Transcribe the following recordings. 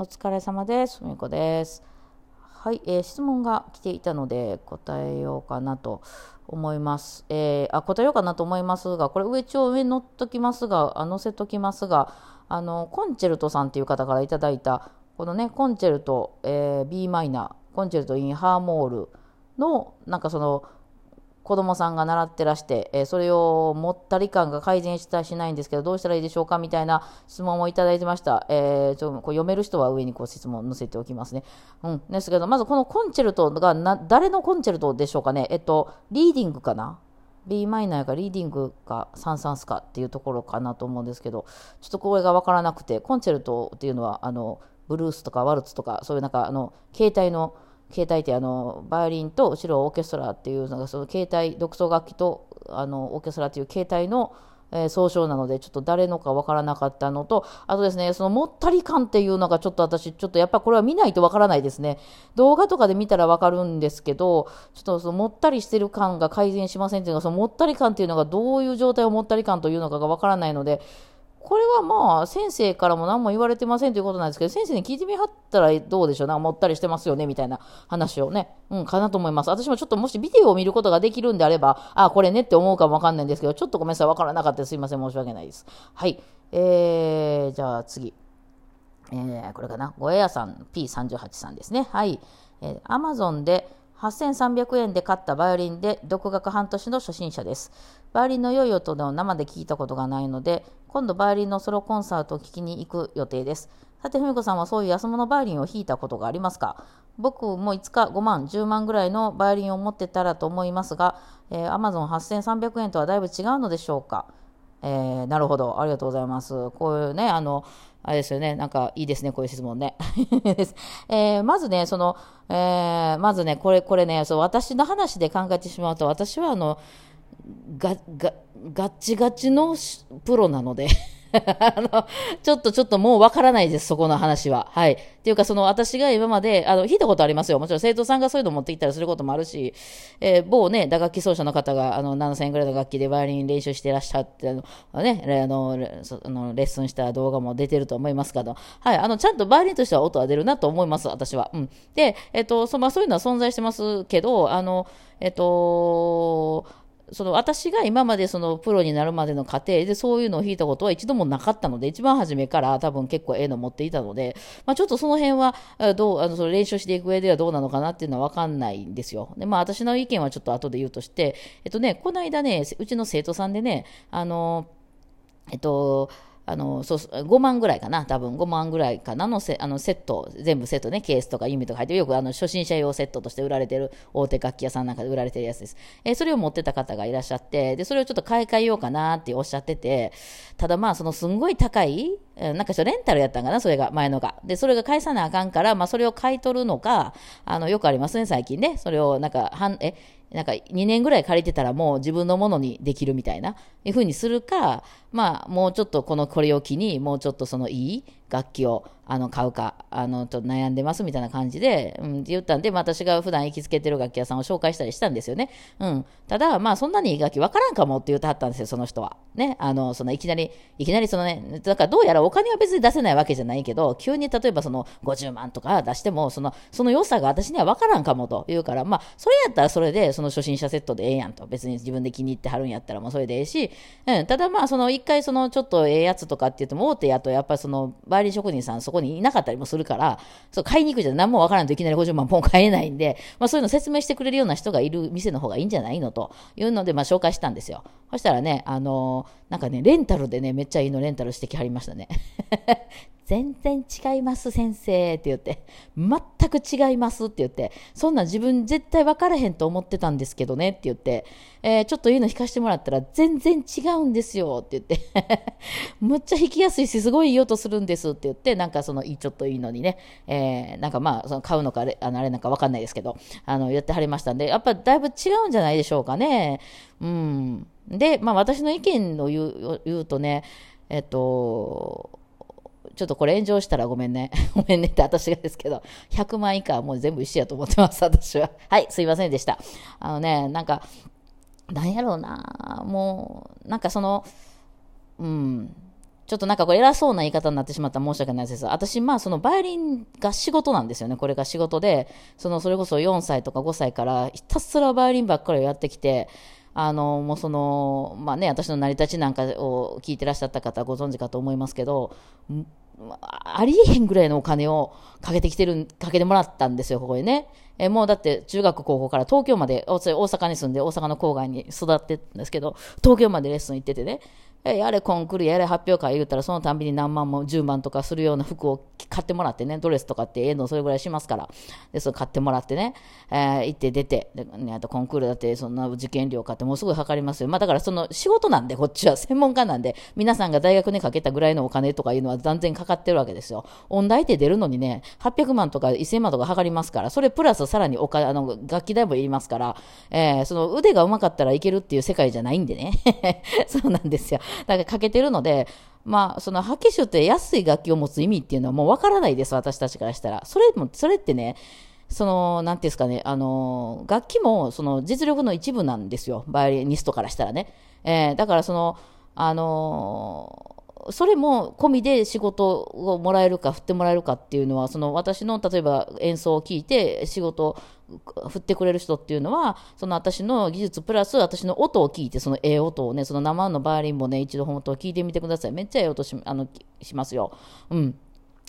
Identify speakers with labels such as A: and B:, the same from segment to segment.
A: お疲れ様です。みこです。はい、えー、質問が来ていたので答えようかなと思います。えー、あ、答えようかなと思いますが、これ上、一応上に載っときますが、あ載せときますが、あの、コンチェルトさんっていう方からいただいた、このね、コンチェルト、えー、b マイナー、コンチェルトインハーモールの、なんかその、子供さんが習ってらして、えー、それをもったり感が改善したしないんですけど、どうしたらいいでしょうかみたいな質問をいただいてました。えー、ちょこう読める人は上にこう質問を載せておきますね。うん。ですけど、まずこのコンチェルトがな、誰のコンチェルトでしょうかね。えっと、リーディングかな？B マイナーかリーディングかサンサンスかっていうところかなと思うんですけど、ちょっとこれがわからなくて、コンチェルトっていうのは、あの、ブルースとかワルツとか、そういうなんか、あの、携帯の、携帯ってあのバイオリンと後ろオーケストラっていうのがその携帯独奏楽器とあのオーケストラっていう携帯のえー、総称なので、ちょっと誰のかわからなかったのと、あとですね、そのもったり感っていうのがちょっと私、ちょっとやっぱこれは見ないとわからないですね。動画とかで見たらわかるんですけど、ちょっとそのもったりしてる感が改善しませんっていうのが、そのもったり感っていうのがどういう状態をもったり感というのかがわからないので、これはまあ、先生からも何も言われてませんということなんですけど、先生に聞いてみはったらどうでしょうなんか、もったりしてますよね、みたいな話をね、うん、かなと思います。私もちょっともしビデオを見ることができるんであれば、あ、これねって思うかもわかんないんですけど、ちょっとごめんなさい、わからなかったすいません、申し訳ないです。はい。えー、じゃあ次。えー、これかな？ごえやさん P38 さんですね。はい。えー、Amazon で8300円で買ったバイオリンで独学半年の初心者です。バイオリンの良い音を生で聞いたことがないので、今度バイオリンのソロコンサートを聴きに行く予定です。さて、ふみこさんはそういう安物バイオリンを弾いたことがありますか？僕もいつか5万、10万ぐらいのバイオリンを持ってたらと思いますが、えー、Amazon 8300円とはだいぶ違うのでしょうか？えー、なるほど。ありがとうございます。こういうね、あの、あれですよね。なんかいいですね。こういう質問ね。えー、まずね、その、えー、まずね、これ、これね、そう私の話で考えてしまうと、私はあの、が、が、ガッチガチのプロなのであの、ちょっとちょっともうわからないです、そこの話は。はい。っていうか、その私が今まで、あの、弾いたことありますよ。もちろん生徒さんがそういうの持ってきたりすることもあるし、えー、某ね、打楽器奏者の方が、あの、7000円ぐらいの楽器でバイオリン練習してらっしゃって、あの、ね、あの、あのレッスンした動画も出てると思いますけど、はい。あの、ちゃんとバイオリンとしては音は出るなと思います、私は。うん。で、えっ、と、そ、まあ、そういうのは存在してますけど、あの、えっ、と、その私が今までそのプロになるまでの過程でそういうのを弾いたことは一度もなかったので、一番初めから多分結構ええの持っていたので、まあ、ちょっとその辺はどう、あのその練習していく上ではどうなのかなっていうのは分かんないんですよ。で、まあ私の意見はちょっと後で言うとして、えっとね、この間ね、うちの生徒さんでね、あの、えっと、あの、そう、5万ぐらいかな、多分5万ぐらいかなのセあのセット、全部セットね、ケースとか弓とか入ってよくあの初心者用セットとして売られてる。大手楽器屋さんなんかで売られてるやつです。えー、それを持ってた方がいらっしゃって、で、それをちょっと買い替えようかなっておっしゃってて、ただまあ、そのすんごい高い、なんかレンタルやったんかな、それが、前のが。で、それが返さなあかんから、まあ、それを買い取るのか、あの、よくありますね、最近ね。それを、なんか、はん、え、なんか2年ぐらい借りてたらもう自分のものにできるみたいな、いうふうにするか、まあ、もうちょっとこの、これを機に、もうちょっとそのいい楽器を、あの、買うか、あの、と悩んでますみたいな感じで、うん、って言ったんで、まあ、私が普段行きつけてる楽器屋さんを紹介したりしたんですよね。うん。ただ、まあ、そんなにいい楽器わからんかもって言ってはったんですよ、その人は。ね。あの、その、いきなり、いきなりそのね、だからどうやらお金は別に出せないわけじゃないけど、急に例えばその、50万とか出しても、その、その良さが私にはわからんかもと言うから、まあ、それやったらそれで、その初心者セットでええやんと。別に自分で気に入ってはるんやったらもうそれでええし、うん。ただまあ、その、一回その、ちょっとええやつとかって言っても、大手やと、やっぱりその、バイオリン職人さんそこにいなかったりもするから、そう、買いに行くじゃ何もわからんといきなり50万ポン買えないんで、まあそういうの説明してくれるような人がいる店の方がいいんじゃないのというので、まあ紹介したんですよ。そしたらね、あのー、なんかね、レンタルでね、めっちゃいいのレンタルしてきはりましたね。全然違います、先生って言って、全く違いますって言って、そんな自分絶対分からへんと思ってたんですけどねって言って、えー、ちょっといいの弾かしてもらったら全然違うんですよって言って むっちゃ弾きやすいし、すごいいい音するんですって言って、なんかその、ちょっといいのにね、えー、なんかまあ、その買うのかあれ、あのあれなんか分かんないですけど、あの、やってはりましたんで、やっぱだいぶ違うんじゃないでしょうかね。うん。で、まあ私の意見を言う言うとね、えっと、ちょっとこれ炎上したらごめんね。ごめんねって私がですけど、100万以下はもう全部一緒やと思ってます、私は。はい、すいませんでした。あのね、なんか、なんやろうな、もう、なんかその、うん、ちょっとなんかこれ偉そうな言い方になってしまったら申し訳ないです私、まあそのバイオリンが仕事なんですよね。これが仕事で、そのそれこそ4歳とか5歳からひたすらバイオリンばっかりをやってきて、あの、もうその、まあね、私の成り立ちなんかを聞いてらっしゃった方ご存知かと思いますけど、ありえへんぐらいのお金をかけてきてる、かけてもらったんですよ、ここにね。えもうだって中学高校から東京まで、大阪に住んで大阪の郊外に育ってたんですけど、東京までレッスン行っててね、やれコンクールやれ発表会言うたらそのたんびに何万も10万とかするような服を買ってもらってねドレスとかってええのそれぐらいしますから。でそれ買ってもらってね、えー、行って出てで、ね、あとコンクールだってそんな受験料買ってもうすぐ測りますよ、まあ、だからその仕事なんでこっちは。専門家なんで皆さんが大学にかけたぐらいのお金とかいうのは断然かかってるわけですよ。音大って出るのにね800万とか1000万とか測りますから。それプラスさらにおかあの楽器代もいりますから、えー、その腕がうまかったらいけるっていう世界じゃないんでね。そうなんですよ。なんか欠けてるので、まあ、その破棄手って安い楽器を持つ意味っていうのはもうわからないです、私たちからしたら。それも、それってね、その、なんていうんですかね、あの、楽器も、その、実力の一部なんですよ。バイオリニストからしたらね。えー、だから、その、あのそれも込みで仕事をもらえるか振ってもらえるかっていうのはその私の例えば演奏を聞いて仕事を振ってくれる人っていうのはその私の技術プラス私の音を聞いてそのええ音をねその生のバイオリンもね一度本当聞いてみてくださいめっちゃええ音しあのしますようん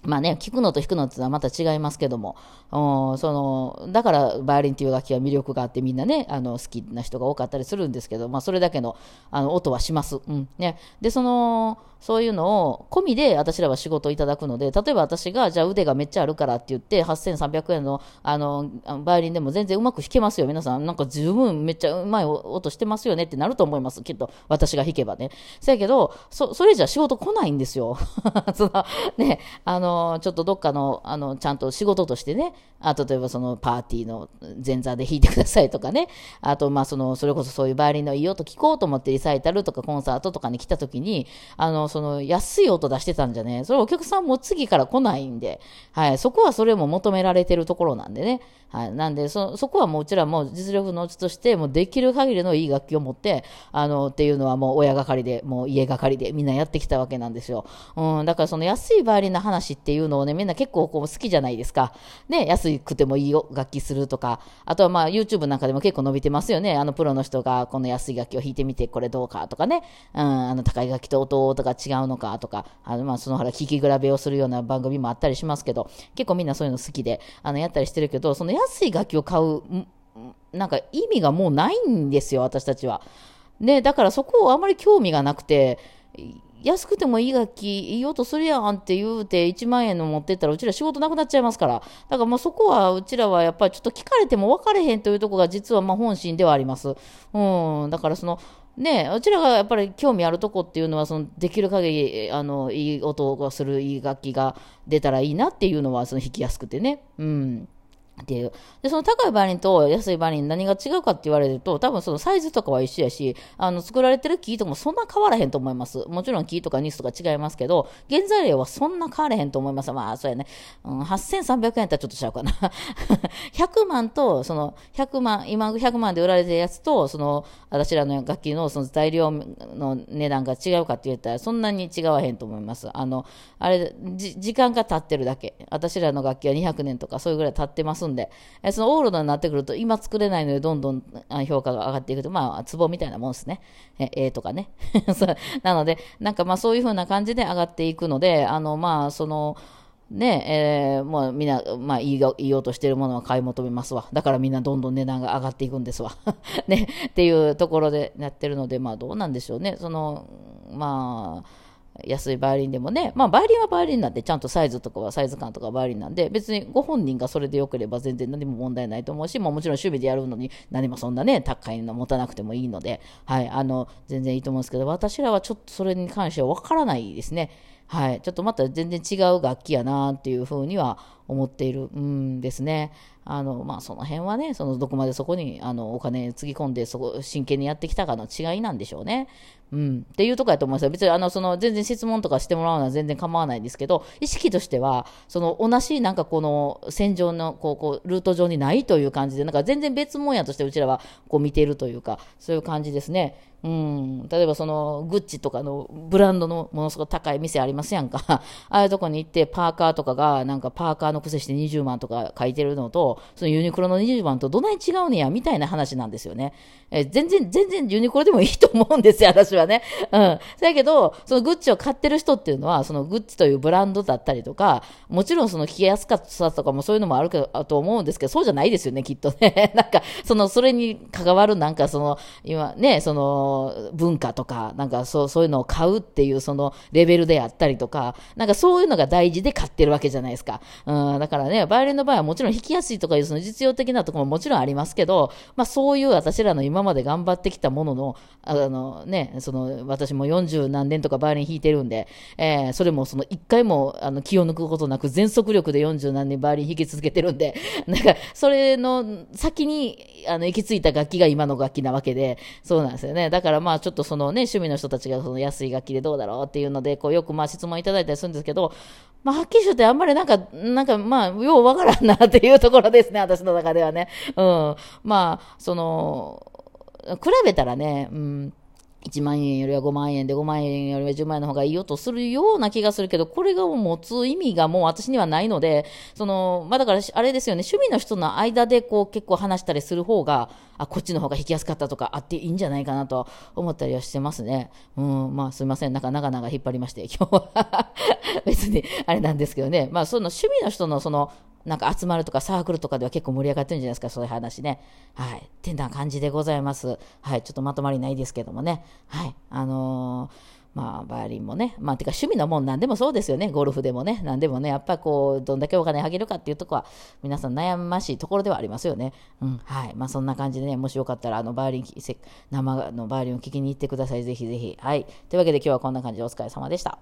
A: まあね、聞くのと弾くのってのはまた違いますけども、その、だからバイオリンっていう楽器は魅力があってみんなね、あの、好きな人が多かったりするんですけど、まあそれだけの、あの、音はします。うん。ね。で、その、そういうのを込みで私らは仕事をいただくので、例えば私が、じゃあ腕がめっちゃあるからって言って、8300円の、あの、バイオリンでも全然うまく弾けますよ。皆さん、なんか十分めっちゃうまい音してますよねってなると思います。きっと、私が弾けばね。せやけど、そ、それじゃ仕事来ないんですよ。その、ね、あの、ちょっとどっかの、あの、ちゃんと仕事としてね、あ例えばそのパーティーの前座で弾いてくださいとかね、あと、まあ、その、それこそそういうバイオリンのいい音聞こうと思ってリサイタルとかコンサートとかに来た時に、あの、その、安い音出してたんじゃね、それお客さんも次から来ないんで、はい、そこはそれも求められてるところなんでね、はい、なんでそ、そこはもううちらも実力のうちとして、もうできる限りのいい楽器を持って、あの、っていうのはもう親がかりで、もう家がかりでみんなやってきたわけなんですよ。うん、だからその安いバイオリンの話っていうのをね、みんな結構こう好きじゃないですか。ね、安くてもいい楽器するとか、あとはまあ YouTube なんかでも結構伸びてますよね。あのプロの人がこの安い楽器を弾いてみてこれどうかとかね、うん、あの高い楽器と音とか違うのかとか、あのまあそのほら聴き比べをするような番組もあったりしますけど、結構みんなそういうの好きで、あのやったりしてるけど、その安い楽器を買う、なんか意味がもうないんですよ、私たちは。ね、だからそこをあまり興味がなくて、安くてもいい楽器、いい音するやんって言うて1万円の持ってったらうちら仕事なくなっちゃいますから。だからもうそこはうちらはやっぱりちょっと聞かれても分かれへんというところが実はまあ本心ではあります。うん。だからその、ねうちらがやっぱり興味あるとこっていうのは、そのできる限り、あの、いい音がするいい楽器が出たらいいなっていうのは、その弾きやすくてね。うん。っていう。で、その高いバリンと安いバリン何が違うかって言われると、多分そのサイズとかは一緒やし、あの、作られてる木とかもそんな変わらへんと思います。もちろん木とかニスとか違いますけど、原材料はそんな変わらへんと思います。まあ、そうやね。うん、8300円やったらちょっとちゃうかな。100万と、その、100万、今100万で売られてるやつと、その、私らの楽器のその材料の値段が違うかって言ったら、そんなに違わへんと思います。あの、あれ、時間が経ってるだけ。私らの楽器は200年とかそういうぐらい経ってますんで、えそのオールドになってくると、今作れないので、どんどん評価が上がっていくと、まあ、壺みたいなもんですね。え、え、とかね。なので、なんかまあ、そういう風な感じで上がっていくので、あの、まあ、その、ねえー、もうみんな、まあ、言い言おうとしてるものは買い求めますわ。だからみんなどんどん値段が上がっていくんですわ。ね、っていうところでやってるので、まあどうなんでしょうね。その、まあ、安いバイオリンでもね、まあ、バイオリンはバイオリンなんで、ちゃんとサイズとかはサイズ感とかバイオリンなんで、別にご本人がそれでよければ全然何も問題ないと思うし、ももちろん趣味でやるのに何もそんなね、高いの持たなくてもいいので、はい、あの、全然いいと思うんですけど、私らはちょっとそれに関してはわからないですね。はい、ちょっとまた全然違う楽器やなっていうふうには思っているんですね。あの、まあ、その辺はね、そのどこまでそこにあのお金つぎ込んで、そこ、真剣にやってきたかの違いなんでしょうね。うん。っていうとこやと思いますよ。別に、あの、その、全然質問とかしてもらうのは全然構わないんですけど、意識としては、その、同じ、なんかこの、戦場の、こう、こう、ルート上にないという感じで、なんか全然別物やとしてうちらは、こう見ているというか、そういう感じですね。うん、例えばそのグッチとかのブランドのものすごく高い店ありますやんか。ああいうとこに行ってパーカーとかがなんかパーカーの癖して20万とか書いてるのと、そのユニクロの20万とどない違うねやみたいな話なんですよね。え全然、全然ユニクロでもいいと思うんですよ、私はね。うん。だけど、そのグッチを買ってる人っていうのは、そのグッチというブランドだったりとか、もちろんその着やすかったとかもそういうのもあるけど、と思うんですけど、そうじゃないですよね、きっとね。なんか、その、それに関わるなんかその、今ね、その文化とか、なんかそう、そういうのを買うっていうそのレベルであったりとか、なんかそういうのが大事で買ってるわけじゃないですか。うん、だからね、バイオリンの場合はもちろん弾きやすいとかいうその実用的なところももちろんありますけど、まあそういう私らの今まで頑張ってきたものの、あのね、その、私も40何年とかバイオリン弾いてるんで、えー、それもその一回もあの気を抜くことなく全速力で40何年バイオリン弾き続けてるんで、なんかそれの先にあの行き着いた楽器が今の楽器なわけで、そうなんですよね。だからまあちょっとそのね、趣味の人たちがその安い楽器でどうだろうっていうので、こうよくまあ質問いただいたりするんですけど、まあはっきり言ってあんまりなんか、なんかまあ、ようわからんなっていうところですね、私の中ではね。うん。まあ、その、比べたらね、うん、1万円よりは5万円で5万円よりは10万円の方がいいよとするような気がするけど、これが持つ意味がもう私にはないので、その、まあだからあれですよね、趣味の人の間でこう結構話したりする方が、あ、こっちの方が弾きやすかったとかあっていいんじゃないかなと思ったりはしてますね。うん、まあすいません、なんか長々引っ張りまして、今日は。別にあれなんですけどね、まあその趣味の人のその、なんか集まるとかサークルとかでは結構盛り上がってるんじゃないですか、そういう話ね。はい。ってな感じでございます。はい。ちょっとまとまりないですけどもね。はい。あのーまあ、バイオリンもね、まあ、てか趣味のもんなんでもそうですよね、ゴルフでもね、なんでもね、やっぱこう、どんだけお金あげるかっていうとこは、皆さん悩ましいところではありますよね。うん、はい。まあ、そんな感じでね、もしよかったら、あの、バイオリン、生のバイオリンを聴きに行ってください、ぜひぜひ。はい。というわけで今日はこんな感じでお疲れ様でした。